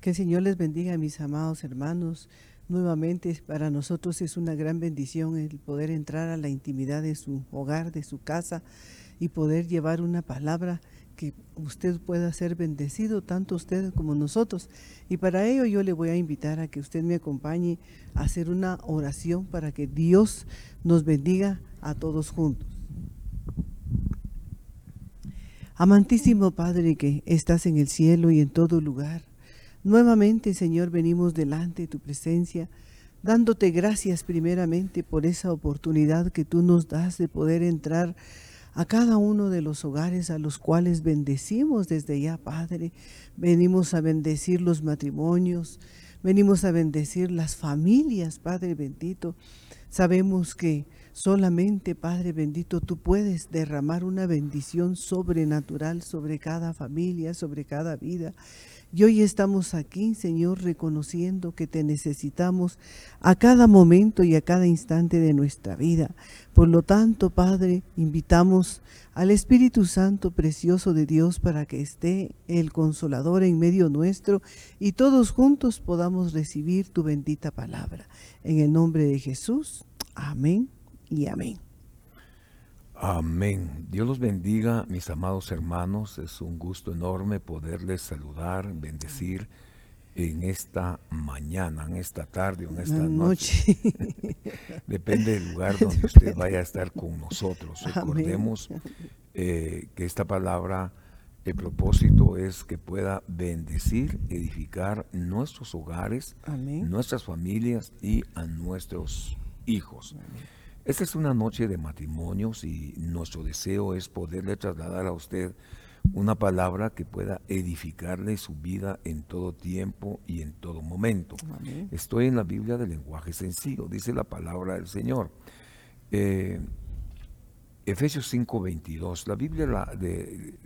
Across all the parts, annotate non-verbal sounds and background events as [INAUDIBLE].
Que el Señor les bendiga, mis amados hermanos. Nuevamente para nosotros es una gran bendición el poder entrar a la intimidad de su hogar, de su casa y poder llevar una palabra que usted pueda ser bendecido, tanto usted como nosotros. Y para ello yo le voy a invitar a que usted me acompañe a hacer una oración para que Dios nos bendiga a todos juntos. Amantísimo Padre que estás en el cielo y en todo lugar, nuevamente Señor venimos delante de tu presencia, dándote gracias primeramente por esa oportunidad que tú nos das de poder entrar a cada uno de los hogares a los cuales bendecimos desde ya, Padre. Venimos a bendecir los matrimonios, venimos a bendecir las familias, Padre bendito. Sabemos que solamente, Padre bendito, tú puedes derramar una bendición sobrenatural sobre cada familia, sobre cada vida. Y hoy estamos aquí, Señor, reconociendo que te necesitamos a cada momento y a cada instante de nuestra vida. Por lo tanto, Padre, invitamos al Espíritu Santo precioso de Dios para que esté el consolador en medio nuestro y todos juntos podamos recibir tu bendita palabra. En el nombre de Jesús, amén y amén. Amén. Dios los bendiga, mis amados hermanos. Es un gusto enorme poderles saludar, bendecir en esta mañana, en esta tarde o en esta noche. [LAUGHS] Depende del lugar donde usted vaya a estar con nosotros. Recordemos eh, que esta palabra, el propósito es que pueda bendecir, edificar nuestros hogares, nuestras familias y a nuestros hijos. Esta es una noche de matrimonios y nuestro deseo es poderle trasladar a usted una palabra que pueda edificarle su vida en todo tiempo y en todo momento. Estoy en la Biblia del lenguaje sencillo, dice la palabra del Señor. Eh, Efesios 5:22, la Biblia del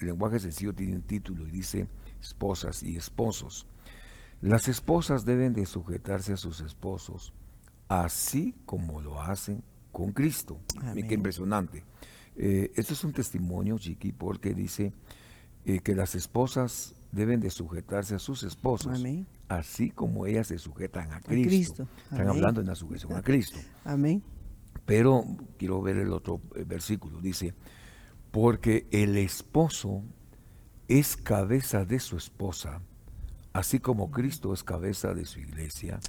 lenguaje sencillo tiene un título y dice esposas y esposos. Las esposas deben de sujetarse a sus esposos así como lo hacen con Cristo. Qué impresionante. Eh, esto es un testimonio, Chiqui, porque dice eh, que las esposas deben de sujetarse a sus esposos, así como ellas se sujetan a Cristo. Están hablando en la sujeción a Cristo. Amén. Pero quiero ver el otro eh, versículo. Dice, porque el esposo es cabeza de su esposa, así como Cristo es cabeza de su iglesia.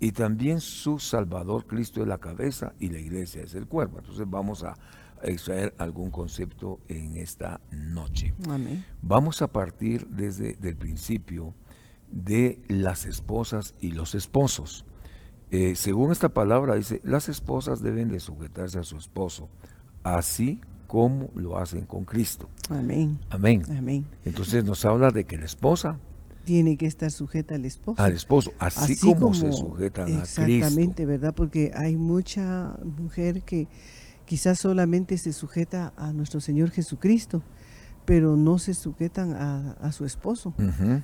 Y también su Salvador, Cristo es la cabeza y la iglesia es el cuerpo. Entonces vamos a extraer algún concepto en esta noche. Vamos a partir desde el principio de las esposas y los esposos. Eh, según esta palabra dice, las esposas deben de sujetarse a su esposo, así como lo hacen con Cristo. Amén. Amén. Amén. Entonces nos habla de que la esposa tiene que estar sujeta al esposo. Al esposo, así, como, se sujetan a Cristo. Exactamente, ¿verdad? Porque hay mucha mujer que quizás solamente se sujeta a nuestro Señor Jesucristo, pero no se sujetan a, su esposo,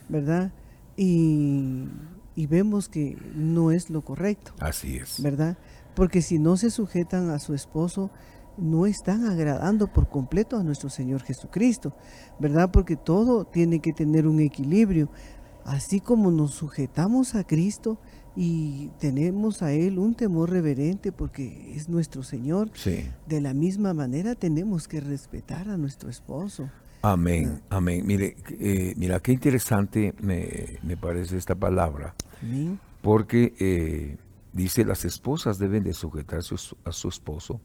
¿verdad? Y, y vemos que no es lo correcto. Así es. ¿Verdad? Porque si no se sujetan a su esposo, no están agradando por completo a nuestro Señor Jesucristo, ¿verdad? Porque todo tiene que tener un equilibrio. Así como nos sujetamos a Cristo y tenemos a Él un temor reverente porque es nuestro Señor, de la misma manera tenemos que respetar a nuestro esposo. Amén, amén. Mire, eh, mira, qué interesante me, parece esta palabra. Porque eh, dice, las esposas deben de sujetarse a su esposo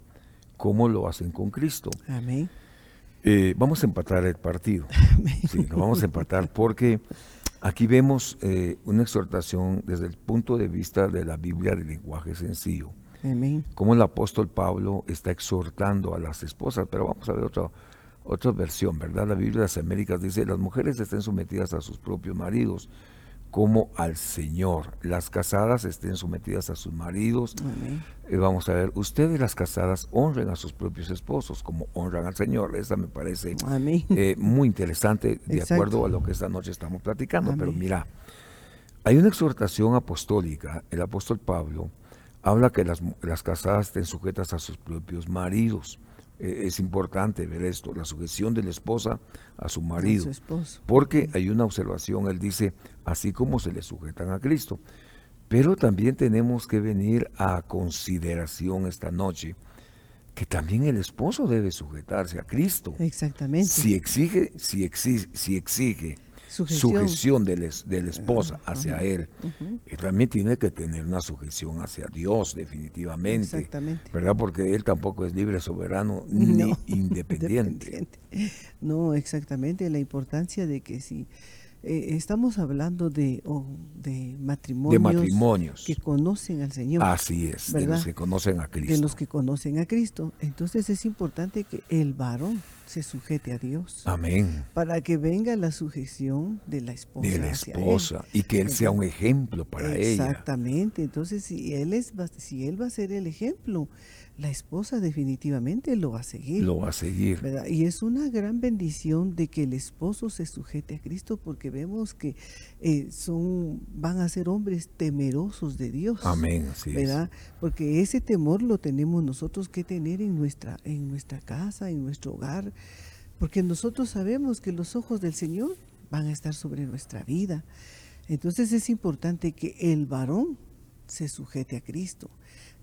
como lo hacen con Cristo. Amén. Eh, vamos a empatar el partido. [LAUGHS] Sí, vamos a empatar porque Aquí vemos eh, una exhortación desde el punto de vista de la Biblia del lenguaje sencillo. Amén. Como el apóstol Pablo está exhortando a las esposas, pero vamos a ver otra, otra versión, ¿verdad? La Biblia de las Américas dice, las mujeres estén sometidas a sus propios maridos como al Señor. Las casadas estén sometidas a sus maridos. Eh, vamos a ver, ustedes las casadas honren a sus propios esposos como honran al Señor. Esa me parece eh, muy interesante de acuerdo a lo que esta noche estamos platicando. Pero mira, hay una exhortación apostólica. El apóstol Pablo habla que las, las casadas estén sujetas a sus propios maridos. Eh, es importante ver esto, la sujeción de la esposa a su marido. Porque hay una observación, él dice, así como se le sujetan a Cristo. Pero también tenemos que venir a consideración esta noche que también el esposo debe sujetarse a Cristo. Exactamente. Si exige, si exige, si exige sujeción, de, la esposa hacia él, él también tiene que tener una sujeción hacia Dios, definitivamente. Exactamente. ¿Verdad? Porque él tampoco es libre, soberano ni [LAUGHS] independiente. no, exactamente. La importancia de que si eh, estamos hablando de, de, matrimonios que conocen al Señor. Así es, de los que conocen a Cristo. De los que conocen a Cristo. Entonces es importante que el varón se sujete a Dios. Amén. Para que venga la sujeción de la esposa. De la esposa. Y que él sea un ejemplo para ella. Exactamente. Entonces, si él, es, si él va a ser el ejemplo, la esposa definitivamente lo va a seguir. Lo va a seguir. Y es una gran bendición de que el esposo se sujete a Cristo porque vemos que eh, son, van a ser hombres temerosos de Dios. Amén, así ¿verdad? Porque ese temor lo tenemos nosotros que tener en nuestra, en nuestra casa, en nuestro hogar, porque nosotros sabemos que los ojos del Señor van a estar sobre nuestra vida. Entonces es importante que el varón se sujete a Cristo.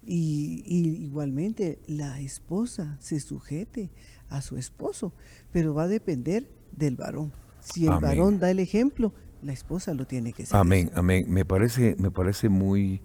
Y, igualmente la esposa se sujete a su esposo, pero va a depender del varón. Si el varón da el ejemplo, la esposa lo tiene que seguir. Amén, amén. Me parece, me parece muy,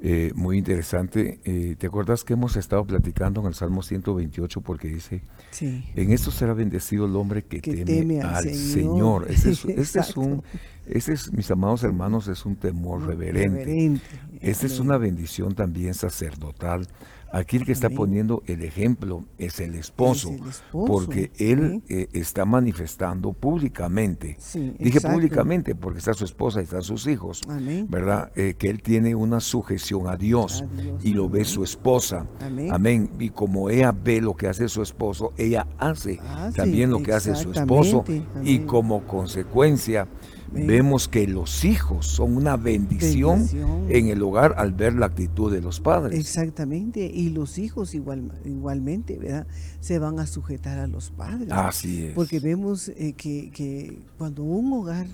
eh, muy interesante. Eh, ¿Te acuerdas que hemos estado platicando en el Salmo 128 porque dice, en esto será bendecido el hombre que, teme, al, Señor. Ese, es, [LAUGHS] un, ese es, mis amados hermanos, es un temor reverente. reverente. Esta es una bendición también sacerdotal Aquí el que está poniendo el ejemplo es el esposo, porque él eh, está manifestando públicamente. Dije públicamente porque está su esposa y están sus hijos, ¿verdad? Eh, que él tiene una sujeción a Dios, y lo ve su esposa. Amén. Y como ella ve lo que hace su esposo, ella hace también lo que hace su esposo. y como consecuencia vemos que los hijos son una bendición, en el hogar al ver la actitud de los padres. Exactamente, y los hijos igual, igualmente, ¿verdad? Se van a sujetar a los padres. Así es. Porque vemos eh, que, que cuando un hogar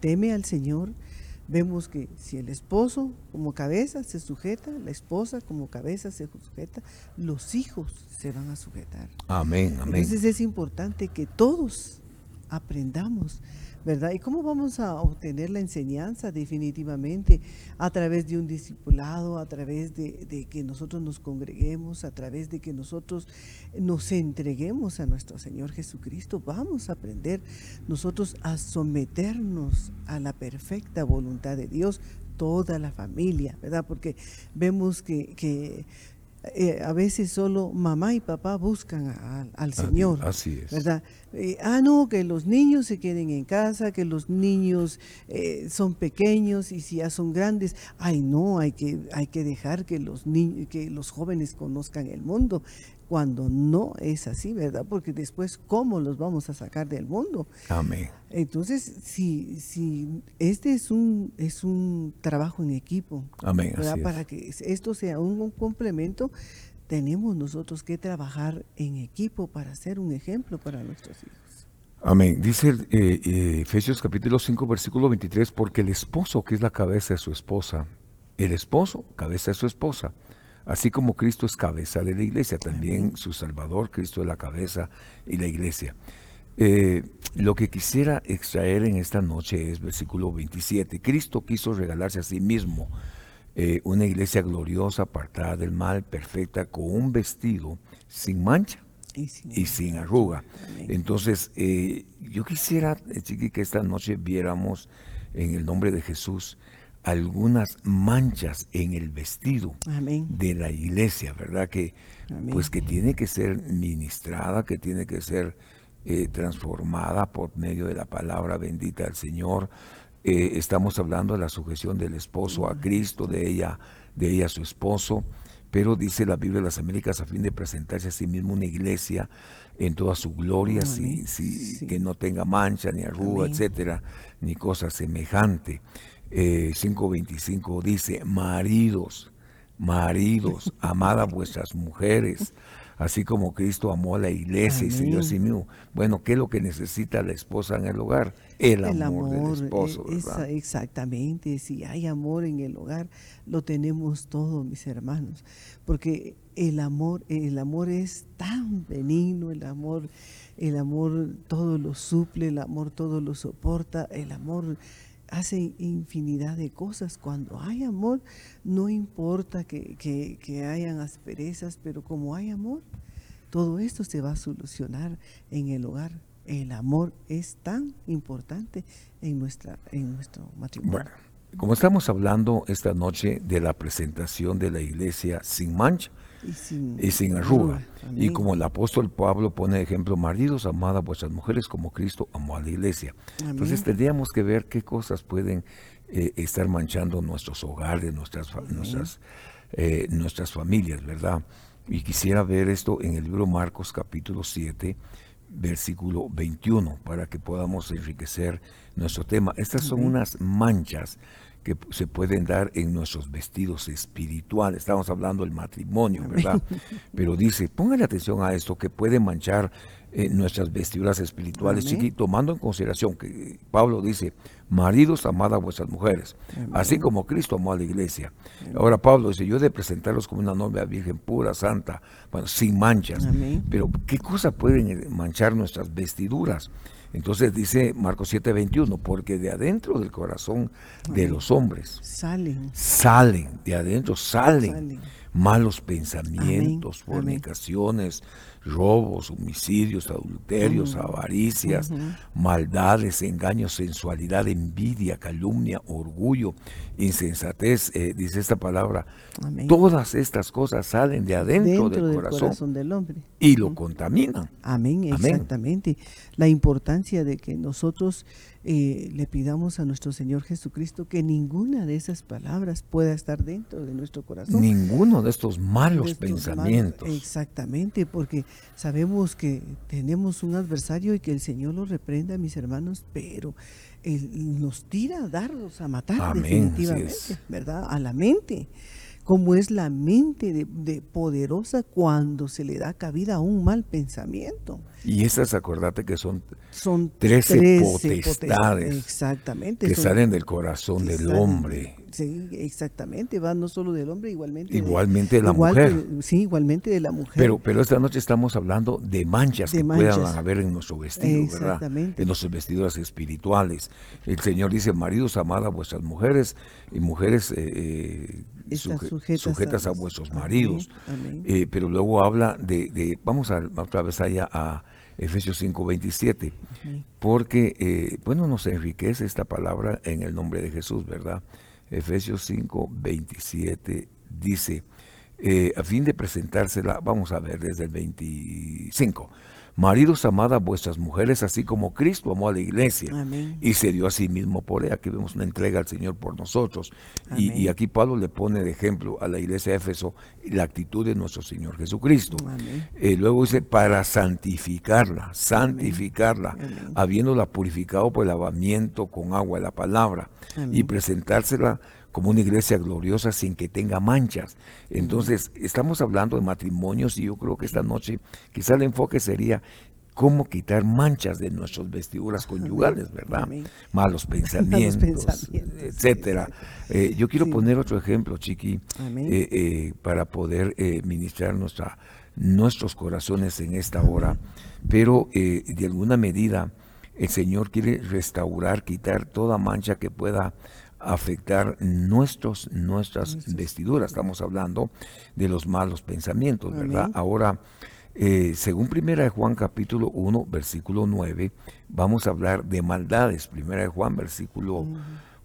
teme al Señor, vemos que si el esposo como cabeza se sujeta, la esposa como cabeza se sujeta, los hijos se van a sujetar. Amén, amén. Entonces es importante que todos aprendamos ¿verdad? ¿Y cómo vamos a obtener la enseñanza? Definitivamente a través de un discipulado, a través de, que nosotros nos congreguemos, a través de que nosotros nos entreguemos a nuestro Señor Jesucristo. Vamos a aprender nosotros a someternos a la perfecta voluntad de Dios, toda la familia, ¿verdad? Porque vemos que eh, a veces solo mamá y papá buscan al Señor. Así es. ¿Verdad? Eh, ah, no, que los niños se queden en casa, que los niños eh, son pequeños y si ya son grandes, ay no, hay que, hay que dejar que los, que los jóvenes conozcan el mundo cuando no es así, ¿verdad? Porque después, ¿cómo los vamos a sacar del mundo? Amén. Entonces, si, si este es un, es un trabajo en equipo, Amén, para que esto sea un, complemento, tenemos nosotros que trabajar en equipo para ser un ejemplo para nuestros hijos. Amén. Dice eh, eh, Efesios capítulo 5, versículo 23, porque el esposo que es la cabeza de su esposa, el esposo, cabeza de su esposa, Así como Cristo es cabeza de la iglesia, también su Salvador, Cristo es la cabeza y la iglesia. Eh, lo que quisiera extraer en esta noche es versículo 27. Cristo quiso regalarse a sí mismo eh, una iglesia gloriosa, apartada del mal, perfecta, con un vestido sin mancha y sin, arruga. Entonces, eh, yo quisiera, Chiqui, que esta noche viéramos en el nombre de Jesús algunas manchas en el vestido de la iglesia, ¿verdad? Que pues que tiene que ser ministrada, que tiene que ser eh, transformada por medio de la palabra bendita del Señor. Eh, estamos hablando de la sujeción del esposo a Cristo, de ella, de ella a su esposo, pero dice la Biblia de las Américas a fin de presentarse a sí mismo una iglesia en toda su gloria, que no tenga mancha ni arruga, etcétera, ni cosa semejante. 5.25 eh, dice, maridos, maridos, amad a [LAUGHS] vuestras mujeres, así como Cristo amó a la iglesia y se dio a sí mismo. Bueno, ¿qué es lo que necesita la esposa en el hogar? El, amor, del esposo. Eh, exactamente, si hay amor en el hogar, lo tenemos todo, mis hermanos, porque el amor, el amor es tan benigno, el amor, el amor todo lo suple, el amor todo lo soporta, el amor hace infinidad de cosas. Cuando hay amor, no importa que, que, hayan asperezas, pero como hay amor, todo esto se va a solucionar en el hogar. El amor es tan importante en, nuestra, en nuestro matrimonio. Bueno, como estamos hablando esta noche de la presentación de la iglesia sin mancha, y sin, arruga. Y como el apóstol Pablo pone ejemplo, maridos, amad a vuestras mujeres como Cristo amó a la iglesia. Entonces tendríamos que ver qué cosas pueden eh, estar manchando nuestros hogares, nuestras, nuestras, eh, nuestras familias, ¿verdad? Y quisiera ver esto en el libro Marcos capítulo 7, versículo 21, para que podamos enriquecer nuestro tema. Estas son unas manchas que se pueden dar en nuestros vestidos espirituales. Estamos hablando del matrimonio, ¿verdad? [LAUGHS] Pero dice, póngale atención a esto que puede manchar eh, nuestras vestiduras espirituales, chiquitos, tomando en consideración que Pablo dice, maridos, amad a vuestras mujeres, así como Cristo amó a la iglesia. Ahora Pablo dice, yo he de presentarlos como una novia virgen pura, santa, bueno, sin manchas. Pero ¿qué cosa pueden manchar nuestras vestiduras? Entonces dice Marcos 7:21, porque de adentro del corazón de los hombres salen, salen, de adentro salen, malos pensamientos, fornicaciones, robos, homicidios, adulterios, avaricias, maldades, engaños, sensualidad, envidia, calumnia, orgullo, insensatez, eh, dice esta palabra. Todas estas cosas salen de adentro del, corazón, del hombre y lo contaminan. Amén, exactamente. La importancia de que nosotros eh, le pidamos a nuestro Señor Jesucristo que ninguna de esas palabras pueda estar dentro de nuestro corazón. Ninguno de estos malos pensamientos. exactamente, porque sabemos que tenemos un adversario y que el Señor lo reprenda, mis hermanos, pero Él nos tira a darlos a matar definitivamente, ¿verdad? A la mente como es la mente de, poderosa cuando se le da cabida a un mal pensamiento. Y esas, acordate que son, son 13, potestades, exactamente, que salen del corazón del hombre. Sí, exactamente, va no solo del hombre, igualmente. Igualmente de, la mujer. sí, igualmente de la mujer. Pero, pero esta noche estamos hablando de manchas que puedan haber en nuestro vestido, ¿verdad? En nuestros vestidos espirituales. El Señor dice, maridos, amad a vuestras mujeres y mujeres... Eh, eh sujetas, a, vuestros maridos. Eh, pero luego habla de, vamos a otra vez allá a Efesios 5, 27, porque, eh, bueno, nos enriquece esta palabra en el nombre de Jesús, ¿verdad? Efesios 5, 27 dice, eh, a fin de presentársela, vamos a ver desde el 25, Maridos, amad a vuestras mujeres, así como Cristo amó a la iglesia. Y se dio a sí mismo por ella. Aquí vemos una entrega al Señor por nosotros. Y, aquí Pablo le pone de ejemplo a la iglesia de Éfeso la actitud de nuestro Señor Jesucristo. Eh, luego dice, para santificarla, santificarla, habiéndola purificado por el lavamiento con agua de la palabra y presentársela como una iglesia gloriosa sin que tenga manchas. Entonces, estamos hablando de matrimonios y yo creo que esta noche quizá el enfoque sería cómo quitar manchas de nuestras vestiduras conyugales, ¿verdad? [LAUGHS] Malos pensamientos, etcétera. Eh, yo quiero poner otro ejemplo, Chiqui, eh, eh, para poder ministrar nuestra, nuestros corazones en esta hora, pero de alguna medida el Señor quiere restaurar, quitar toda mancha que pueda afectar nuestros, nuestras vestiduras. Estamos hablando de los malos pensamientos, ¿verdad? Ahora, eh, según Primera de Juan capítulo 1, versículo 9, vamos a hablar de maldades. Primera de Juan, versículo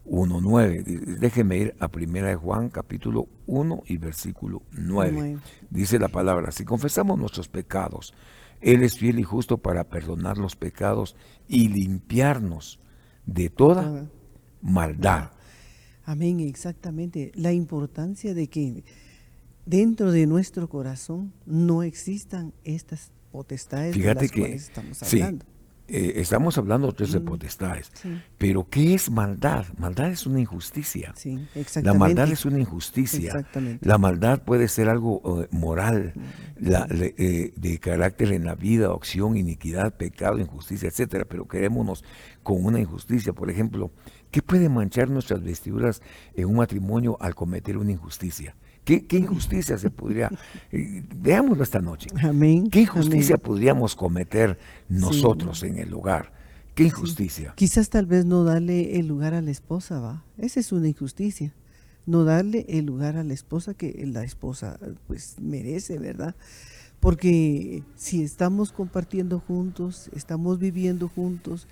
1, 9. Déjeme ir a Primera de Juan capítulo 1 y versículo 9. Dice la palabra, si confesamos nuestros pecados, Él es fiel y justo para perdonar los pecados y limpiarnos de toda maldad. Amén, exactamente. La importancia de que dentro de nuestro corazón no existan estas potestades Fíjate de las que, estamos hablando. eh, estamos hablando de potestades, pero ¿qué es maldad? Maldad es una injusticia. la maldad es una injusticia. La maldad puede ser algo eh, moral, eh, de carácter en la vida, opción, iniquidad, pecado, injusticia, etcétera. Pero quedémonos con una injusticia. Por ejemplo, ¿qué puede manchar nuestras vestiduras en un matrimonio al cometer una injusticia? ¿Qué, injusticia se podría, eh, veámoslo esta noche, Amén. ¿qué injusticia podríamos cometer nosotros en el hogar? ¿Qué injusticia? Quizás tal vez no darle el lugar a la esposa, ¿va? Esa es una injusticia. No darle el lugar a la esposa que la esposa pues merece, ¿verdad? Porque si estamos compartiendo juntos, estamos viviendo juntos,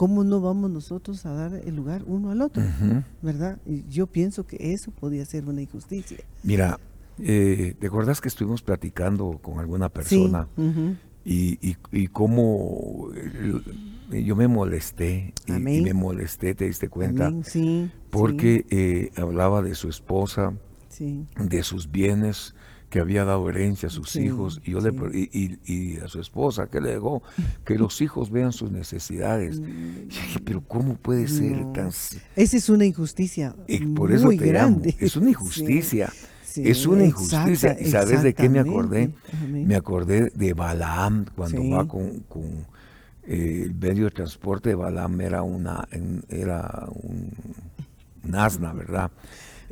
¿cómo no vamos nosotros a dar el lugar uno al otro? ¿Verdad? Y yo pienso que eso podría ser una injusticia. Mira, eh, ¿te acuerdas que estuvimos platicando con alguna persona y, y, cómo eh, yo me molesté y, me molesté, ¿te diste cuenta? Sí, porque eh, hablaba de su esposa, de sus bienes, que había dado herencia a sus hijos y, yo le, y, a su esposa que le dejó que los hijos vean sus necesidades. Mm. pero ¿cómo puede ser tan... Esa es una injusticia por eso muy grande. Es una injusticia. [LAUGHS] es una injusticia. ¿Y sabes de qué me acordé? Me acordé de Balaam cuando va con, con eh, el medio de transporte de Balaam era una era un, un asna, ¿verdad?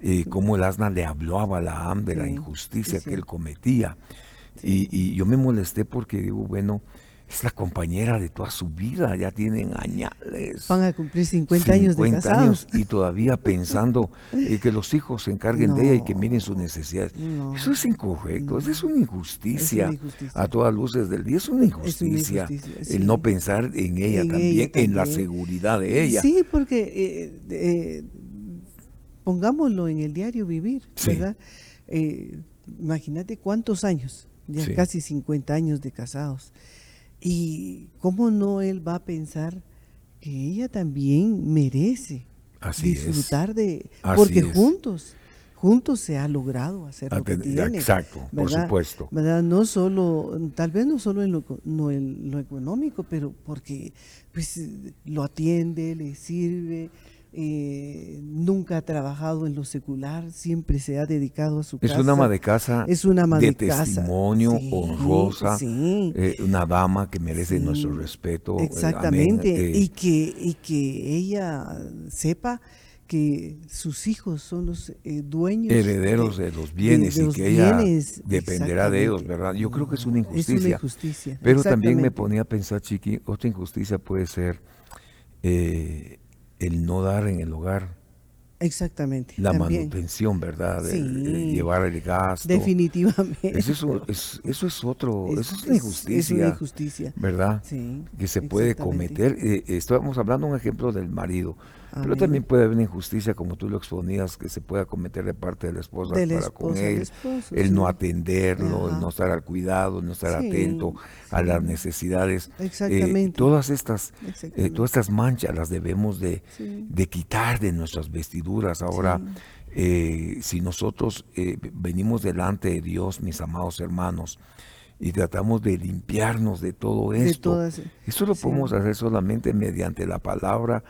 Eh, cómo el asna le habló a Balaam de la injusticia que él cometía. Y, yo me molesté porque digo, bueno, es la compañera de toda su vida, ya tienen añales. Van a cumplir 50, años de casados. y todavía [LAUGHS] pensando eh, que los hijos se encarguen de ella y que miren sus necesidades. Eso es incorrecto, eso es una injusticia, a todas luces del día, es una injusticia, el no pensar en ella también, en la seguridad de ella. Sí, porque eh, eh, pongámoslo en el diario vivir, ¿verdad? Eh, imagínate cuántos años, ya casi 50 años de casados. Y cómo no él va a pensar que ella también merece disfrutar de... porque juntos, juntos se ha logrado hacer lo que tiene. Exacto, por supuesto. ¿verdad? No solo, tal vez no solo en lo, no en lo económico, pero porque pues lo atiende, le sirve, eh, nunca ha trabajado en lo secular, siempre se ha dedicado a su casa. Es una ama de casa es una de, testimonio, honrosa, eh, una dama que merece nuestro respeto. Eh, Exactamente, y, que, y que ella sepa que sus hijos son los dueños. Herederos de, los bienes y que ella dependerá de ellos, ¿verdad? Yo creo que es una injusticia. Es una injusticia. Pero también me ponía a pensar, Chiqui, otra injusticia puede ser el no dar en el hogar. Exactamente. La manutención, ¿verdad? De, llevar el gasto. Definitivamente. Eso es, eso es otro, eso es una injusticia. Es una injusticia. ¿Verdad? Sí. Que se puede cometer. Eh, estábamos hablando un ejemplo del marido. Pero también puede haber una injusticia, como tú lo exponías, que se pueda cometer de parte de la esposa para con él, el no atenderlo, el no estar al cuidado, el no estar atento a las necesidades. Eh, Exactamente. todas estas, eh, todas estas manchas las debemos de, quitar de nuestras vestiduras. Ahora, eh, si nosotros venimos delante de Dios, mis amados hermanos, y tratamos de limpiarnos de todo esto. Eso lo podemos hacer solamente mediante la palabra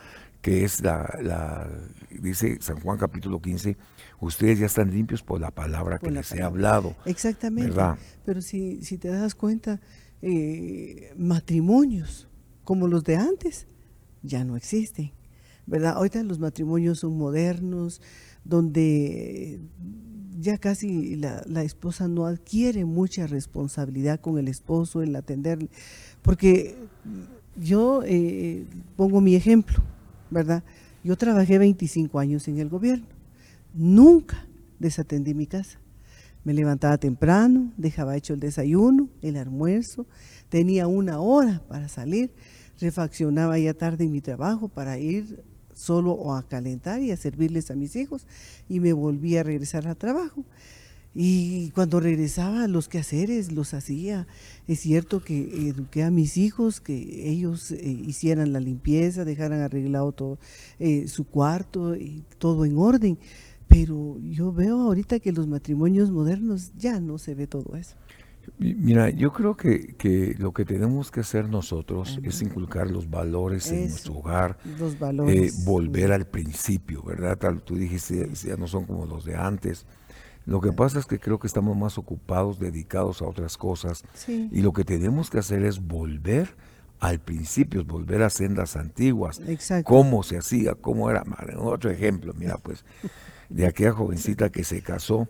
que es la, dice San Juan capítulo 15, ustedes ya están limpios por la palabra que les he hablado. Exactamente. Pero si, si te das cuenta, eh, matrimonios como los de antes ya no existen. ¿Verdad? Ahorita los matrimonios son modernos, donde ya casi la, esposa no adquiere mucha responsabilidad con el esposo, en atenderle. Porque yo eh, pongo mi ejemplo ¿verdad? Yo trabajé 25 años en el gobierno. Nunca desatendí mi casa. Me levantaba temprano, dejaba hecho el desayuno, el almuerzo, tenía una hora para salir, refaccionaba ya tarde en mi trabajo para ir solo o a calentar y a servirles a mis hijos y me volvía a regresar al trabajo. Y cuando regresaba, los quehaceres los hacía. Es cierto que eduqué a mis hijos que ellos eh, hicieran la limpieza, dejaran arreglado todo eh, su cuarto y todo en orden. Pero yo veo ahorita que los matrimonios modernos ya no se ve todo eso. Mira, yo creo que, que, lo que tenemos que hacer nosotros es inculcar los valores en nuestro hogar, los eh, valores. volver al principio, ¿verdad? Tal, tú dijiste, ya no son como los de antes. Lo que pasa es que creo que estamos más ocupados, dedicados a otras cosas. Sí. Y lo que tenemos que hacer es volver al principio, volver a sendas antiguas. Exacto. Cómo se hacía, cómo era. Madre, Otro ejemplo, mira, pues, de aquella jovencita que se casó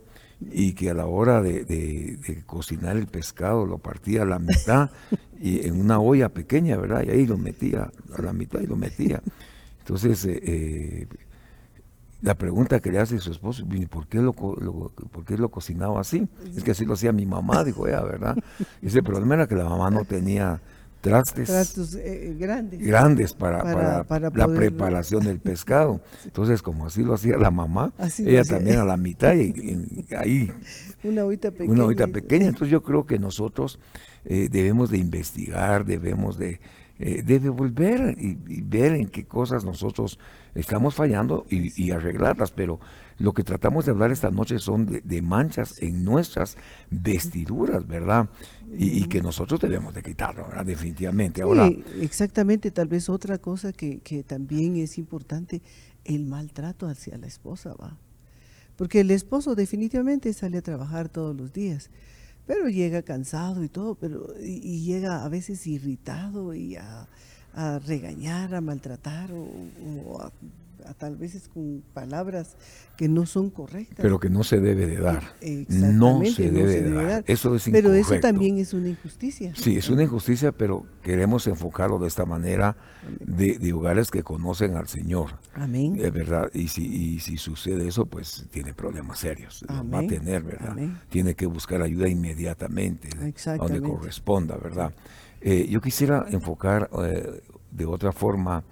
y que a la hora de, de- de cocinar el pescado lo partía a la mitad [LAUGHS] y en una olla pequeña, ¿verdad? Y ahí lo metía a la mitad y lo metía. Entonces, eh, eh, la pregunta que le hace su esposo, "¿Y ¿por qué lo, lo- por qué lo cocinaba así? Es que así lo hacía mi mamá, dijo ella, ¿verdad? Ese problema era que la mamá no tenía trastes Trastos eh, grandes. grandes para, Para- para, para la preparación del pescado. [LAUGHS] Entonces, como así lo hacía la mamá, Así ella también a la mitad y, y ahí [LAUGHS] Una ollita pequeña. una horita pequeña. Entonces yo creo que nosotros eh, debemos de investigar, debemos de, eh, debe volver y, y ver en qué cosas nosotros estamos fallando y, y arreglarlas. Pero lo que tratamos de hablar esta noche son de, de manchas en nuestras vestiduras, ¿verdad? Y, y que nosotros debemos de quitarlo, ¿verdad? Definitivamente. Ahora, Sí, exactamente, tal vez otra cosa que, que también es importante, el maltrato hacia la esposa, va. Porque el esposo definitivamente sale a trabajar todos los días, pero llega cansado y todo, pero y, y llega a veces irritado y a, a regañar, a maltratar o, o a, a tal veces con palabras que no son correctas. pero que no se debe de dar. Exactamente, No se debe de dar. Eso es Pero eso incorrecto. también es una injusticia. Sí, es una injusticia, pero queremos enfocarlo de esta manera de, de hogares que conocen al Señor. Amén. Es verdad, y si, y si sucede eso, pues tiene problemas serios. Los va a Amén. tener, ¿verdad? Amén. Tiene que buscar ayuda inmediatamente, de- donde Exactamente. corresponda, ¿verdad? Eh, yo quisiera enfocar eh, de otra forma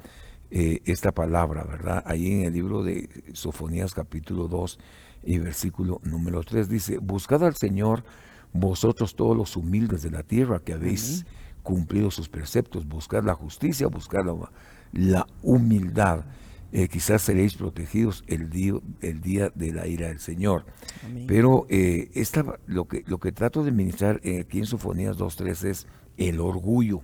eh, esta palabra, ¿verdad? Ahí en el libro de Sofonías capítulo 2 y versículo número 3 dice, buscad al Señor vosotros todos los humildes de la tierra que habéis cumplido sus preceptos, buscad la justicia, buscad la, la humildad. Eh, quizás seréis protegidos el día, el día de la ira del Señor. Amén. Pero eh, esta, lo, que, lo que trato de ministrar eh, aquí en Sofonías 2.3 es el orgullo,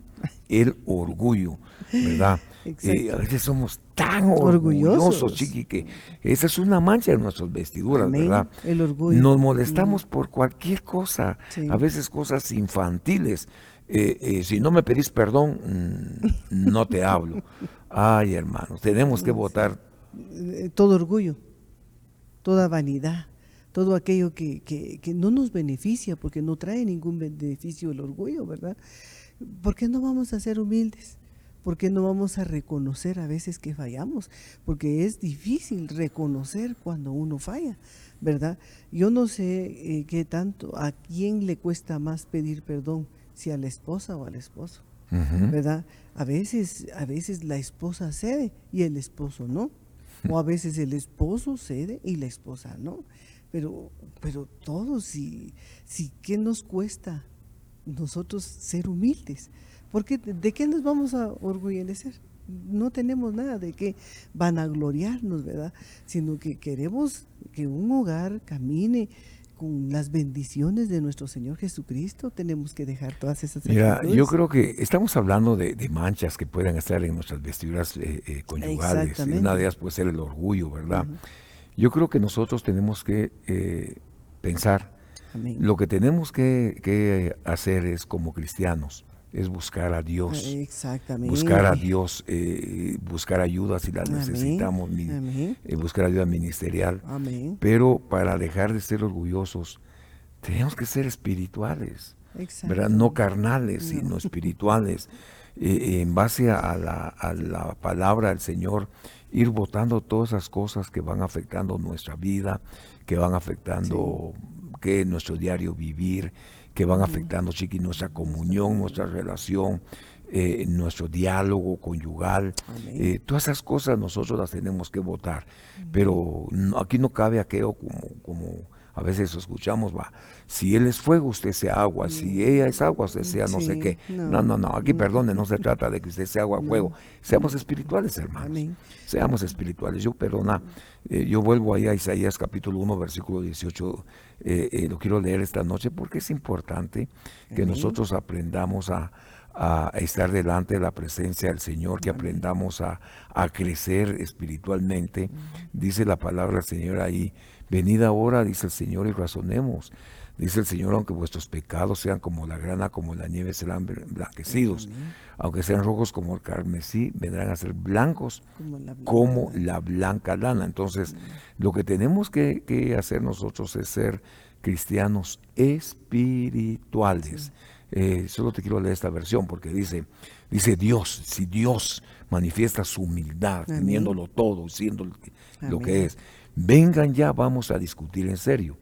el orgullo, ¿verdad? [LAUGHS] Eh, a veces somos tan Orgullosos. orgullosos, chiqui, que esa es una mancha en nuestras vestiduras, Amén. ¿verdad? El orgullo. Nos molestamos por cualquier cosa, Sí. a veces cosas infantiles. Eh, eh, si no me pedís perdón, mm, no te hablo. [LAUGHS] Ay, hermanos, tenemos que votar todo orgullo, toda vanidad, todo aquello que, que- que no nos beneficia, porque no trae ningún beneficio el orgullo, ¿verdad? ¿Por qué no vamos a ser humildes? ¿Por qué no vamos a reconocer a veces que fallamos? Porque es difícil reconocer cuando uno falla, ¿verdad? Yo no sé eh, qué tanto, a quién le cuesta más pedir perdón, si a la esposa o al esposo. ¿verdad? A veces, a veces la esposa cede y el esposo no. O a veces el esposo cede y la esposa no. Pero, pero todos, si, si, ¿qué nos cuesta nosotros ser humildes? Porque ¿de qué nos vamos a orgullecer? No tenemos nada de qué vanagloriarnos, ¿verdad? Sino que queremos que un hogar camine con las bendiciones de nuestro Señor Jesucristo. Tenemos que dejar todas esas Mira, yo creo que estamos hablando de, de manchas que pueden estar en nuestras vestiduras eh, eh, conyugales. Una de ellas puede ser el orgullo, ¿verdad? Ujú. Yo creo que nosotros tenemos que eh, pensar, Amén. lo que tenemos que, que hacer es como cristianos, es buscar a Dios. Exactamente. Buscar a Dios, eh, buscar ayuda si la Amén. necesitamos, Amén. eh, buscar ayuda ministerial. Pero para dejar de ser orgullosos, tenemos que ser espirituales. ¿verdad? No carnales, sino [LAUGHS] espirituales. Eh, en base a la, a la palabra del Señor, ir votando todas esas cosas que van afectando nuestra vida, que van afectando que nuestro diario vivir, que van afectando, chiqui, nuestra comunión, nuestra relación, eh, nuestro diálogo conyugal. Eh, todas esas cosas nosotros las tenemos que votar. Pero no- aquí no cabe aquello como, como A veces escuchamos, va, si él es fuego, usted sea agua, si mm. ella es agua, usted sea no sé qué. No, no, no, aquí perdone, no se trata de que usted sea agua, fuego. Seamos espirituales, hermanos. Seamos espirituales. Yo, perdona, eh, yo vuelvo ahí a Isaías capítulo 1, versículo 18. Eh, eh, lo quiero leer esta noche porque es importante que nosotros aprendamos a, a estar delante de la presencia del Señor, que aprendamos a, crecer espiritualmente. Dice la palabra del Señor ahí, venid ahora, dice el Señor, y razonemos. Dice el Señor, aunque vuestros pecados sean como la grana, como la nieve, serán blanquecidos. Aunque sean rojos como el carmesí, vendrán a ser blancos como la blanca, lana. Entonces, lo que tenemos que, hacer nosotros es ser cristianos espirituales. Eh, solo te quiero leer esta versión porque dice, dice Dios, si Dios manifiesta su humildad, teniéndolo todo, siendo lo que es, vengan ya, vamos a discutir en serio,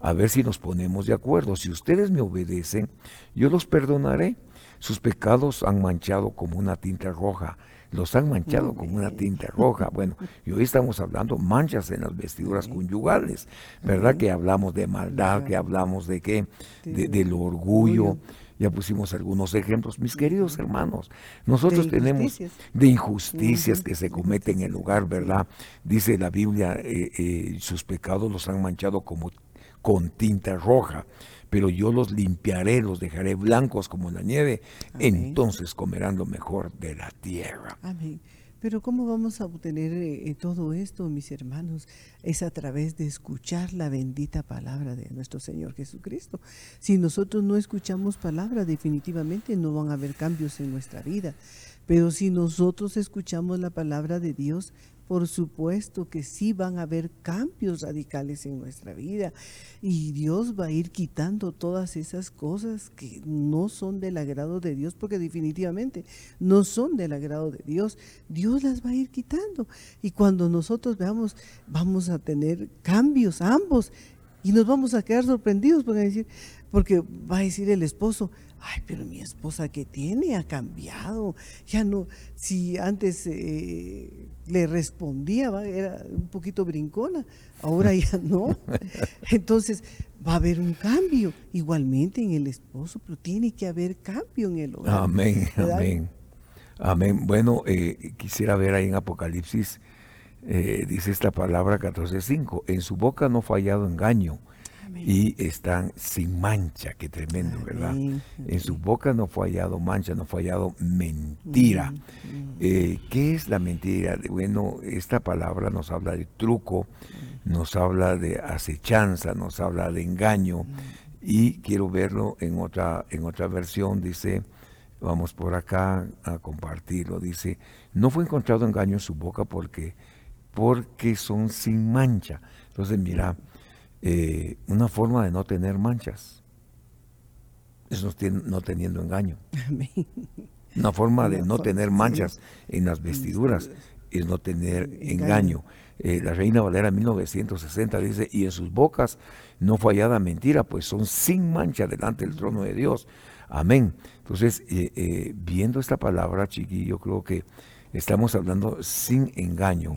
a ver si nos ponemos de acuerdo. Si ustedes me obedecen, yo los perdonaré. Sus pecados han manchado como una tinta roja, los han manchado como una tinta roja. Bueno, y hoy estamos hablando manchas en las vestiduras conyugales, ¿verdad? Que hablamos de maldad, que hablamos de qué, de, del orgullo ya pusimos algunos ejemplos. Mis queridos hermanos, nosotros tenemos de injusticias que se cometen en el lugar, ¿verdad? Dice la Biblia, eh, eh, sus pecados los han manchado como con tinta roja, pero yo los limpiaré, los dejaré blancos como la nieve, entonces comerán lo mejor de la tierra. Amén. Pero ¿cómo vamos a obtener eh, eh, todo esto, mis hermanos? Es a través de escuchar la bendita palabra de nuestro Señor Jesucristo. Si nosotros no escuchamos palabra, definitivamente no van a haber cambios en nuestra vida. Pero si nosotros escuchamos la palabra de Dios, por supuesto que sí van a haber cambios radicales en nuestra vida y Dios va a ir quitando todas esas cosas que no son del agrado de Dios, porque definitivamente no son del agrado de Dios. Dios las va a ir quitando. Y cuando nosotros veamos, vamos a tener cambios ambos y nos vamos a quedar sorprendidos porque, decir, porque va a decir el esposo, ay, pero mi esposa que tiene ha cambiado, ya no, si antes eh, le respondía, era un poquito brincona, ahora ya [LAUGHS] no. Entonces va a haber un cambio, igualmente en el esposo, pero tiene que haber cambio en el hogar. Amén, amén. Amén. Bueno, eh, quisiera ver ahí en Apocalipsis, eh, dice esta palabra 14.5, en su boca no fallado engaño y están sin mancha, qué tremendo, ¿verdad? En su boca no fue hallado mancha, no fue hallado mentira. Eh, ¿Qué es la mentira? Bueno, esta palabra nos habla de truco, nos habla de acechanza, nos habla de engaño y quiero verlo en otra, en otra versión, dice, vamos por acá a compartirlo, dice, no fue encontrado engaño en su boca porque, porque son sin mancha. Entonces, mira, eh, una forma de no tener manchas. Es no, teniendo engaño. Una forma de no tener manchas en las vestiduras es no tener engaño. Eh, la Reina Valera 1960 dice, y en sus bocas no fallada mentira, pues son sin mancha delante del trono de Dios. Amén. Entonces, eh, viendo esta palabra, chiquillo, creo que Estamos hablando sin engaño.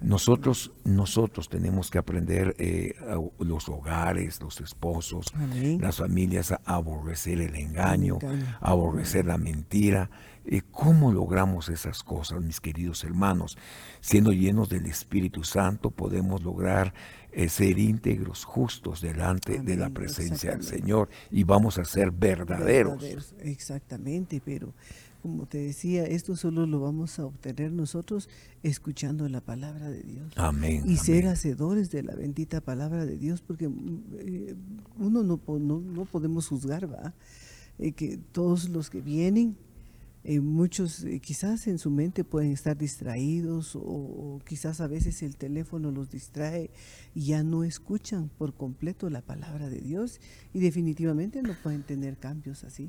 Nosotros, nosotros tenemos que aprender eh, los hogares, los esposos, las familias a aborrecer el engaño, a aborrecer la mentira. Eh, ¿Cómo logramos esas cosas, mis queridos hermanos? Siendo llenos del Espíritu Santo podemos lograr eh, ser íntegros, justos delante de la presencia del Señor y vamos a ser verdaderos. Exactamente, pero como te decía, esto solo lo vamos a obtener nosotros escuchando la palabra de Dios. Amén. Y ser hacedores de la bendita palabra de Dios, porque eh, uno no, no, podemos juzgar, ¿va? Eh, que todos los que vienen, eh, muchos quizás en su mente pueden estar distraídos o, quizás a veces el teléfono los distrae y ya no escuchan por completo la palabra de Dios y definitivamente no pueden tener cambios así.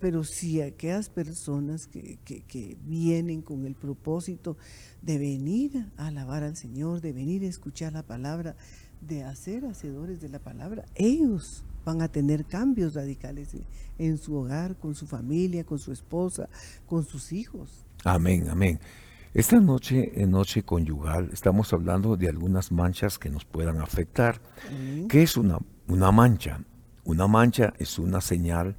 Pero si aquellas personas que, que, vienen con el propósito de venir a alabar al Señor, de venir a escuchar la palabra, de hacer hacedores de la palabra, ellos van a tener cambios radicales en su hogar, con su familia, con su esposa, con sus hijos. Amén, amén. Esta noche, en noche conyugal, estamos hablando de algunas manchas que nos puedan afectar. ¿Qué es una, una mancha? Una mancha es una señal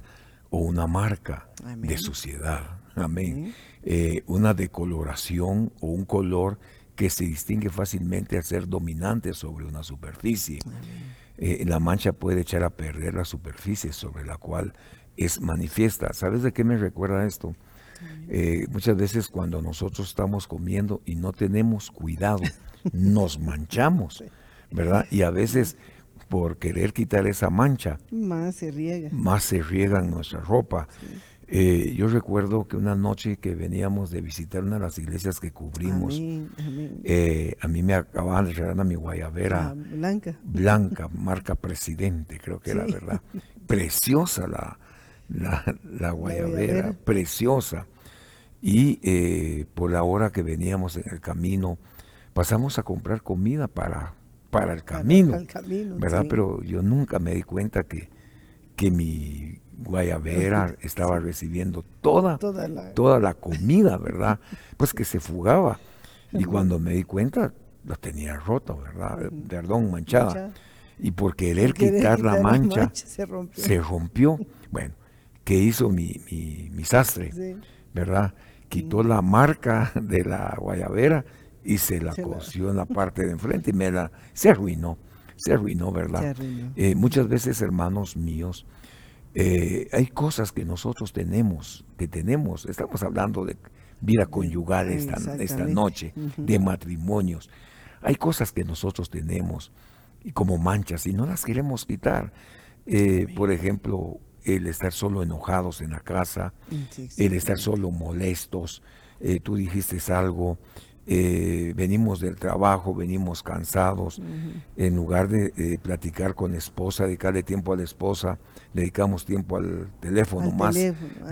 o una marca de suciedad. Amén. Eh, una decoloración o un color que se distingue fácilmente al ser dominante sobre una superficie. Eh, la mancha puede echar a perder la superficie sobre la cual es manifiesta. ¿Sabes de qué me recuerda esto? Eh, muchas veces cuando nosotros estamos comiendo y no tenemos cuidado, [LAUGHS] nos manchamos, ¿verdad? Y a veces por querer quitar esa mancha, más se riega. Más se riega en nuestra ropa. Eh, yo recuerdo que una noche que veníamos de visitar una de las iglesias que cubrimos, eh, a mí me acababan de regalar mi guayabera ah, blanca. Blanca, marca presidente, creo que era verdad. Preciosa la, la, guayabera, preciosa. Y eh, por la hora que veníamos en el camino, pasamos a comprar comida para, para el camino, ¿verdad? Pero yo nunca me di cuenta que, que mi guayabera estaba recibiendo toda, toda la... toda, la... comida, ¿verdad? [LAUGHS] Pues que se fugaba. Y cuando me di cuenta, la tenía rota, ¿verdad? Perdón, manchada. Y por querer, quitar, la mancha, se, rompió. [LAUGHS] Bueno, ¿qué hizo mi, mi, sastre? ¿Verdad? Quitó la marca de la guayabera y se la cosió en la parte de enfrente y me la... Se arruinó, se arruinó, ¿verdad? Eh, muchas veces, hermanos míos, eh, hay cosas que nosotros tenemos, que tenemos, estamos hablando de vida conyugal esta, esta noche, de matrimonios. Hay cosas que nosotros tenemos y como manchas y no las queremos quitar. Eh, por ejemplo, el estar solo enojados en la casa, el estar solo molestos. Eh, tú dijiste algo, eh, venimos del trabajo, venimos cansados, en lugar de platicar con la esposa, dedicarle tiempo a la esposa, dedicamos tiempo al teléfono, más,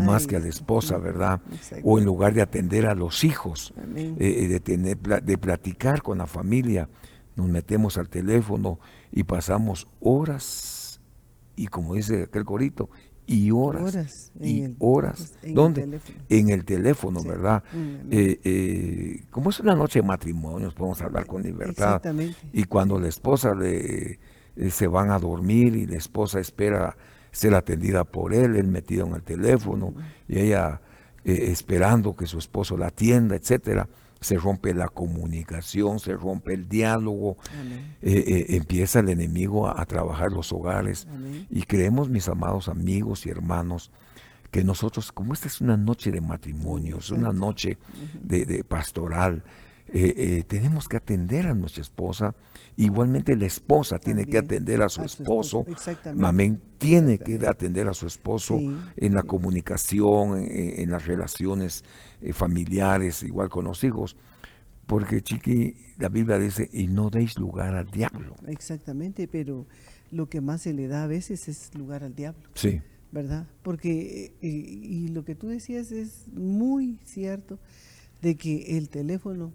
más que a la esposa, ¿verdad? O en lugar de atender a los hijos, eh, de, tener, de platicar con la familia, nos metemos al teléfono y pasamos horas, y como dice aquel corito, y horas, y horas. ¿Dónde? en el teléfono, ¿verdad? Eh, eh, como es una noche de matrimonios, podemos hablar con libertad. Y cuando la esposa le, eh, se van a dormir y la esposa espera ser atendida por él, él metido en el teléfono y ella esperando que su esposo la atienda, etcétera se rompe la comunicación, se rompe el diálogo, eh, eh, empieza el enemigo a, trabajar los hogares. Y creemos, mis amados amigos y hermanos, que nosotros, como esta es una noche de matrimonios, una noche de, pastoral, eh, tenemos que atender a nuestra esposa. Igualmente la esposa tiene que atender a su esposo. Amén. Tiene que atender a su esposo en la comunicación, en las relaciones eh, familiares, igual con los hijos. Porque, chiqui, la Biblia dice, y no deis lugar al diablo. Exactamente, pero lo que más se le da a veces es lugar al diablo. Sí. ¿Verdad? Porque, eh, y, lo que tú decías es muy cierto, de que el teléfono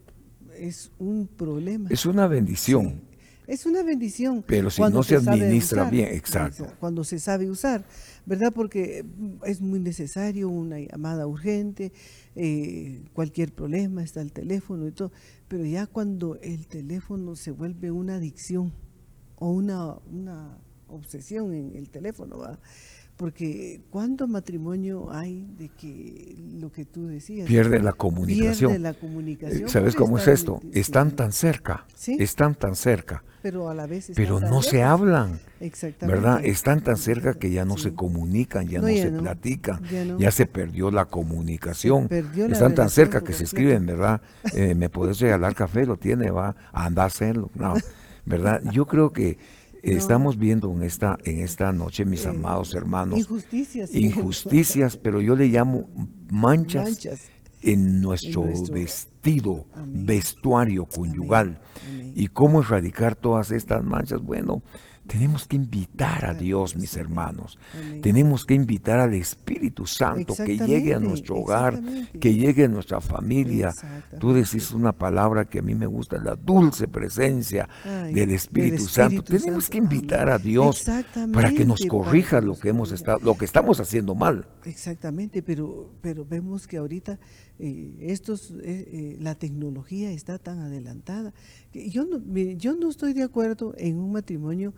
es un problema. Es una bendición. Es una bendición. Pero si no se, administra bien, exacto. Cuando se sabe usar, ¿verdad? Porque es muy necesario una llamada urgente, eh, cualquier problema está el teléfono y todo. Pero ya cuando el teléfono se vuelve una adicción o una, una obsesión en el teléfono, ¿va? Porque ¿cuánto matrimonio hay de que lo que tú decías? Pierde la comunicación. Pierde la comunicación. ¿Sabes cómo es esto? Están tan cerca. Están tan cerca. Pero a la vez Pero no se hablan. Exactamente. ¿Verdad? Están tan cerca que ya no se comunican, ya no se platican. Ya, se perdió la comunicación. Están tan cerca que se escriben, ¿verdad? Eh, ¿Me puedes regalar café? Lo tiene, va a andar a hacerlo. No, ¿verdad? Yo creo que Estamos viendo en esta, en esta noche, mis eh, amados hermanos, injusticias, injusticias, pero yo le llamo manchas, en nuestro, vestido, vestuario conyugal. ¿Y cómo erradicar todas estas manchas? Bueno, Tenemos que invitar a Dios, mis hermanos. Tenemos que invitar al Espíritu Santo que llegue a nuestro hogar, que llegue a nuestra familia. Tú decís una palabra que a mí me gusta, la dulce presencia del, Espíritu Santo. Tenemos que invitar a Dios para que nos corrija lo que hemos estado, lo que estamos haciendo mal. Exactamente, pero, pero vemos que ahorita eh, estos, eh, eh, la tecnología está tan adelantada. Yo, no, yo no estoy de acuerdo en un matrimonio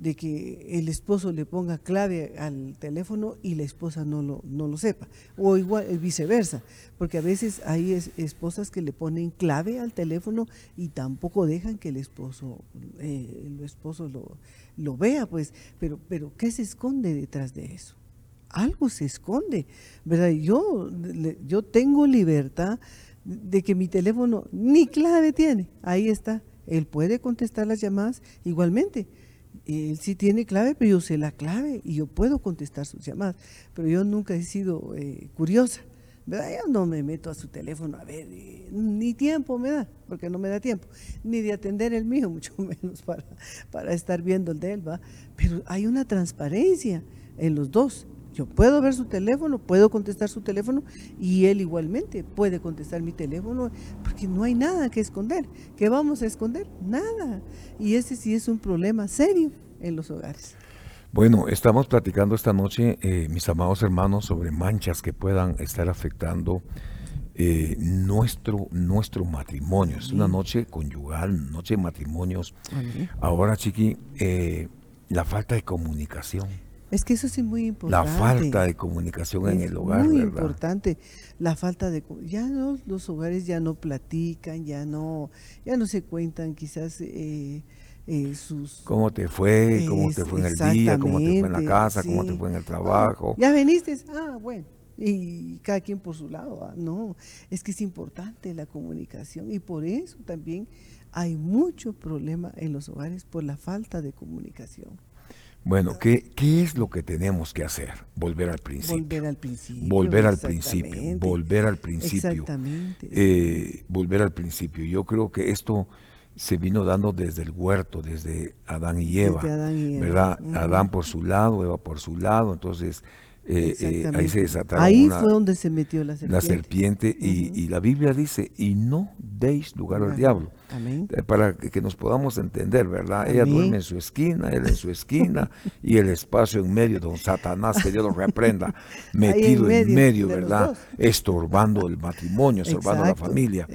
de que el esposo le ponga clave al teléfono y la esposa no lo, no lo sepa, o igual viceversa, porque a veces hay esposas que le ponen clave al teléfono y tampoco dejan que el esposo, el esposo lo, lo vea, pues, pero, pero ¿qué se esconde detrás de eso? algo se esconde, ¿verdad? Yo, yo tengo libertad de que mi teléfono ni clave tiene, ahí está. Él puede contestar las llamadas igualmente. Él sí tiene clave, pero yo sé la clave y yo puedo contestar sus llamadas. Pero yo nunca he sido eh, curiosa, ¿verdad? Yo no me meto a su teléfono a ver, eh, ni tiempo me da, porque no me da tiempo, ni de atender el mío, [LAUGHS] mucho menos para, para estar viendo el de él. Pero hay una transparencia en los dos. Yo puedo ver su teléfono, puedo contestar su teléfono y él igualmente puede contestar mi teléfono porque no hay nada que esconder. ¿Qué vamos a esconder? Nada. Y ese sí es un problema serio en los hogares. Bueno, estamos platicando esta noche, eh, mis amados hermanos, sobre manchas que puedan estar afectando eh, nuestro, nuestro matrimonio. Es una noche conyugal, noche de matrimonios. Ahora, Chiqui, eh, la falta de comunicación es que eso sí es muy importante. La falta de comunicación en el hogar, muy importante. La falta de ya no los hogares ya no platican, ya no ya no se cuentan quizás eh, eh, sus cómo te fue, cómo te fue en el día, cómo te fue en la casa, cómo te fue en el trabajo. ya veniste, ah, bueno. Y cada quien por su lado, ah, no, es que es importante la comunicación y por eso también hay mucho problema en los hogares por la falta de comunicación. Bueno, ¿qué, ¿qué es lo que tenemos que hacer? Volver al principio. Volver al principio. Volver al principio. Volver al principio. Exactamente. Eh, volver al principio. Yo creo que esto se vino dando desde el huerto, desde Adán y Eva. Adán y Eva. ¿Verdad? Adán por su lado, Eva por su lado. Entonces, eh, eh, ahí se desataron Ahí fue donde se metió la serpiente. La serpiente y, la Biblia dice, y no deis lugar al diablo. Eh, para que, nos podamos entender, ¿verdad? Ella duerme en su esquina, él en su esquina, [LAUGHS] y el espacio en medio, don Satanás, que Dios lo reprenda, [LAUGHS] metido en medio, ¿verdad? Estorbando el matrimonio, estorbando la familia.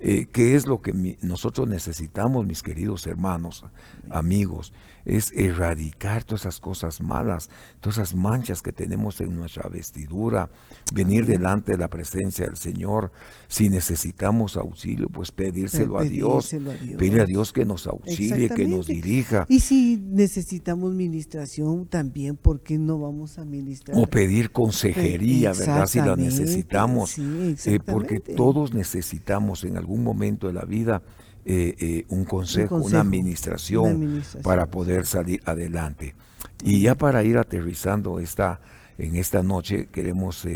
Eh, ¿Qué es lo que nosotros necesitamos, mis queridos hermanos, amigos? Es erradicar todas esas cosas malas, todas esas manchas que tenemos en nuestra vestidura, venir delante de la presencia del Señor. Si necesitamos auxilio, pues pedírselo a Dios Pedirle a Dios que nos auxilie, que nos dirija. Y si necesitamos ministración también, ¿por qué no vamos a ministrar? O pedir consejería, ¿verdad? Si la necesitamos. Eh, porque todos necesitamos en algún momento de la vida eh, eh, un, consejo, una, administración para poder salir adelante. Y ya para ir aterrizando esta, en esta noche, queremos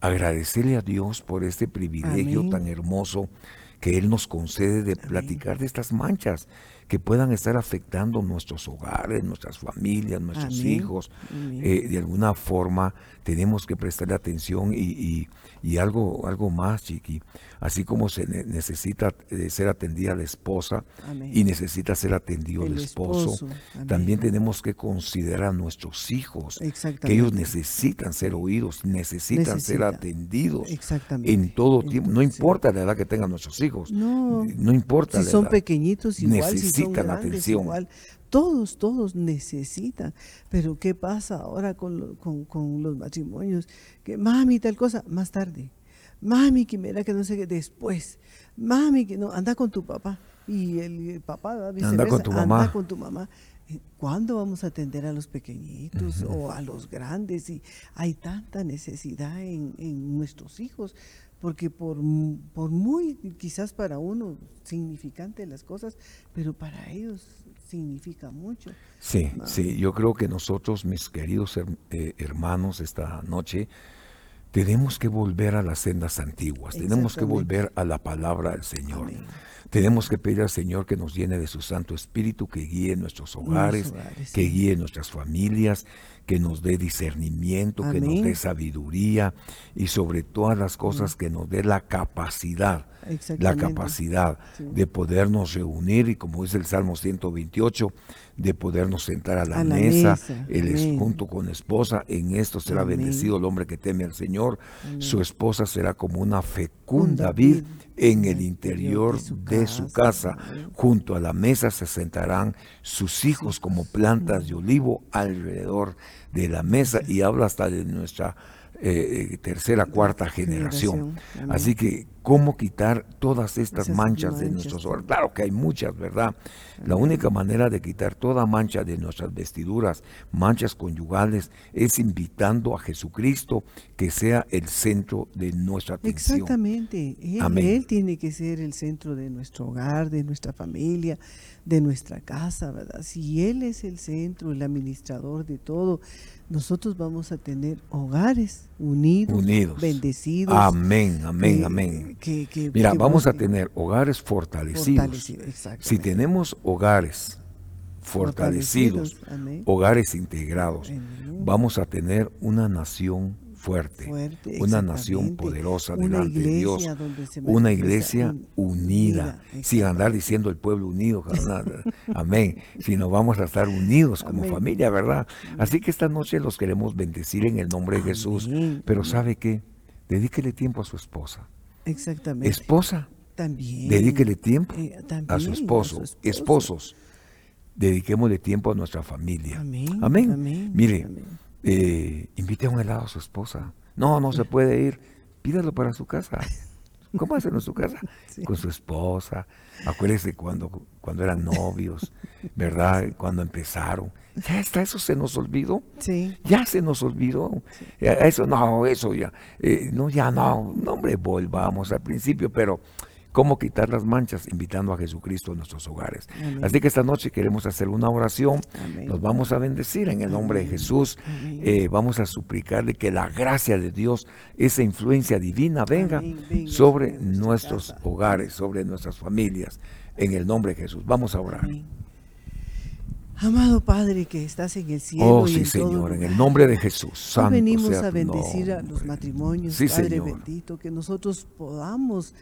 agradecerle a Dios por este privilegio tan hermoso que Él nos concede de platicar de estas manchas que puedan estar afectando nuestros hogares, nuestras familias, nuestros hijos. Eh, de alguna forma tenemos que prestarle atención y, y algo, algo más, Chiqui, así como se necesita eh, ser atendida la esposa y necesita ser atendido el, esposo, también tenemos que considerar a nuestros hijos, que ellos necesitan ser oídos, necesitan ser atendidos en todo tiempo. No importa la edad que tengan nuestros hijos, no, no importa. Si son pequeñitos igual, necesitan atención. Igual. Todos, todos necesitan. Pero ¿qué pasa ahora con, con, los matrimonios? Que mami, tal cosa, más tarde. Mami, que mira que no sé qué, después. Mami, que no, anda con tu papá. Y el, papá, anda con tu mamá. Anda con tu mamá. ¿Cuándo vamos a atender a los pequeñitos o a los grandes? Y hay tanta necesidad en, en nuestros hijos porque por, por, muy, quizás para uno, significante las cosas, pero para ellos significa mucho. Sí, sí, yo creo que nosotros, mis queridos eh, hermanos, esta noche tenemos que volver a las sendas antiguas, tenemos que volver a la palabra del Señor. Tenemos que pedir al Señor que nos llene de su Santo Espíritu, que guíe nuestros hogares, que guíe nuestras familias, que nos dé discernimiento, que nos dé sabiduría y sobre todas las cosas que nos dé la capacidad, la capacidad de podernos reunir y como dice el Salmo 128, de podernos sentar a la, mesa, él junto con esposa, en esto será bendecido el hombre que teme al Señor, su esposa será como una fecunda vid en el interior de su casa, junto a la mesa se sentarán sus hijos como plantas de olivo alrededor de la mesa y habla hasta de nuestra eh, tercera, cuarta generación. Así que, ¿cómo quitar todas estas manchas, de nuestros hogares? Claro que hay muchas, ¿verdad? La única manera de quitar toda mancha de nuestras vestiduras, manchas conyugales, es invitando a Jesucristo que sea el centro de nuestra atención. Exactamente. Él, él tiene que ser el centro de nuestro hogar, de nuestra familia, de nuestra casa, ¿verdad? Si Él es el centro, el administrador de todo, nosotros vamos a tener hogares unidos, bendecidos. Amén, amén, amén. Mira, vamos a tener hogares fortalecidos. si tenemos hogares fortalecidos, hogares integrados, vamos a tener una nación fuerte, una nación poderosa delante de Dios, una iglesia unida, sin andar diciendo el pueblo unido, [LAUGHS] amén, sino vamos a estar unidos como familia, ¿verdad? Así que esta noche los queremos bendecir en el nombre de Jesús, pero ¿sabe qué? Dedíquele tiempo a su esposa. Exactamente. Esposa. También. Dedíquele tiempo eh, a, su esposo. Esposos. Dediquémosle tiempo a nuestra familia. Amén. Amén. Mire, eh, invite a un helado a su esposa. No, no se puede ir. Pídalo para su casa. ¿Cómo hacen en su casa? [LAUGHS] Con su esposa. Acuérdese cuando, cuando eran novios, ¿verdad? Cuando empezaron. Ya está, eso se nos olvidó. Sí. Ya se nos olvidó. Eh, eso no, eso ya. Eh, no, ya no. No, hombre, volvamos al principio, pero cómo quitar las manchas, invitando a Jesucristo a nuestros hogares. Así que esta noche queremos hacer una oración, nos vamos a bendecir en el nombre de Jesús, eh, vamos a suplicarle que la gracia de Dios, esa influencia divina venga sobre nuestros hogares, sobre nuestras familias, en el nombre de Jesús. Vamos a orar. Amado Padre que estás en el cielo. Oh, sí, Señor, en el nombre de Jesús. Santo venimos a bendecir a los matrimonios, Padre bendito, que nosotros podamos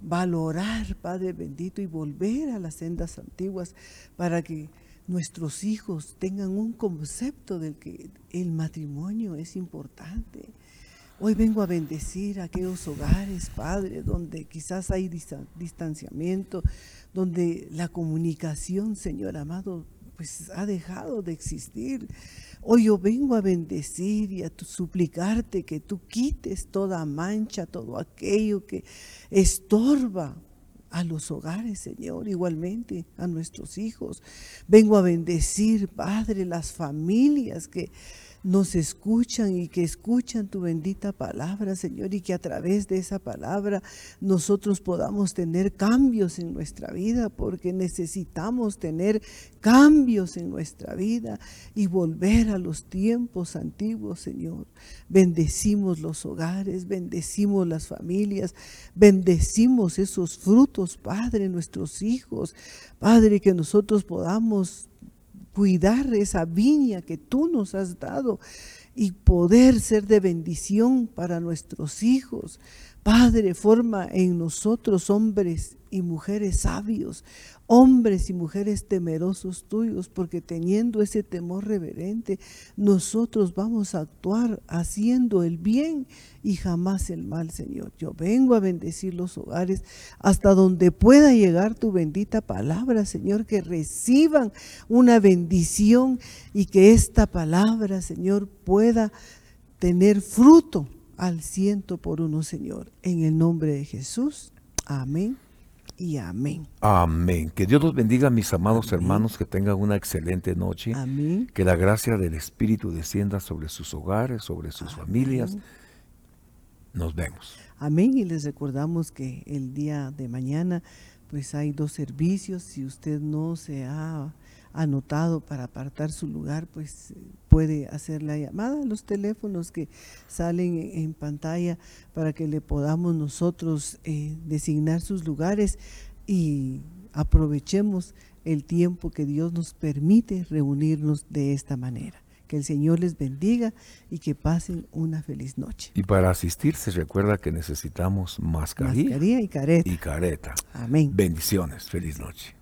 valorar, Padre bendito, y volver a las sendas antiguas para que nuestros hijos tengan un concepto del que el matrimonio es importante. Hoy vengo a bendecir aquellos hogares, Padre, donde quizás hay distanciamiento, donde la comunicación, Señor amado, pues ha dejado de existir. Hoy yo vengo a bendecir y a suplicarte que tú quites toda mancha, todo aquello que estorba a los hogares, Señor, igualmente a nuestros hijos. Vengo a bendecir, Padre, las familias que nos escuchan y que escuchan tu bendita palabra, Señor, y que a través de esa palabra nosotros podamos tener cambios en nuestra vida, porque necesitamos tener cambios en nuestra vida y volver a los tiempos antiguos, Señor. Bendecimos los hogares, bendecimos las familias, bendecimos esos frutos, Padre, nuestros hijos, Padre, que nosotros podamos cuidar esa viña que tú nos has dado y poder ser de bendición para nuestros hijos. Padre, forma en nosotros hombres y mujeres sabios, hombres y mujeres temerosos tuyos, porque teniendo ese temor reverente, nosotros vamos a actuar haciendo el bien y jamás el mal, Señor. Yo vengo a bendecir los hogares hasta donde pueda llegar tu bendita palabra, Señor, que reciban una bendición y que esta palabra, Señor, pueda tener fruto al ciento por uno, Señor. En el nombre de Jesús. Amén y amén. Amén. Que Dios los bendiga, mis amados hermanos, que tengan una excelente noche. Amén. Que la gracia del Espíritu descienda sobre sus hogares, sobre sus familias. Nos vemos. Amén. Y les recordamos que el día de mañana, pues hay dos servicios. Si usted no se ha anotado para apartar su lugar, pues puede hacer la llamada a los teléfonos que salen en pantalla para que le podamos nosotros eh, designar sus lugares y aprovechemos el tiempo que Dios nos permite reunirnos de esta manera. Que el Señor les bendiga y que pasen una feliz noche. Y para asistir se recuerda que necesitamos mascarilla, mascarilla y careta. Y careta. Amén. Bendiciones. Feliz noche.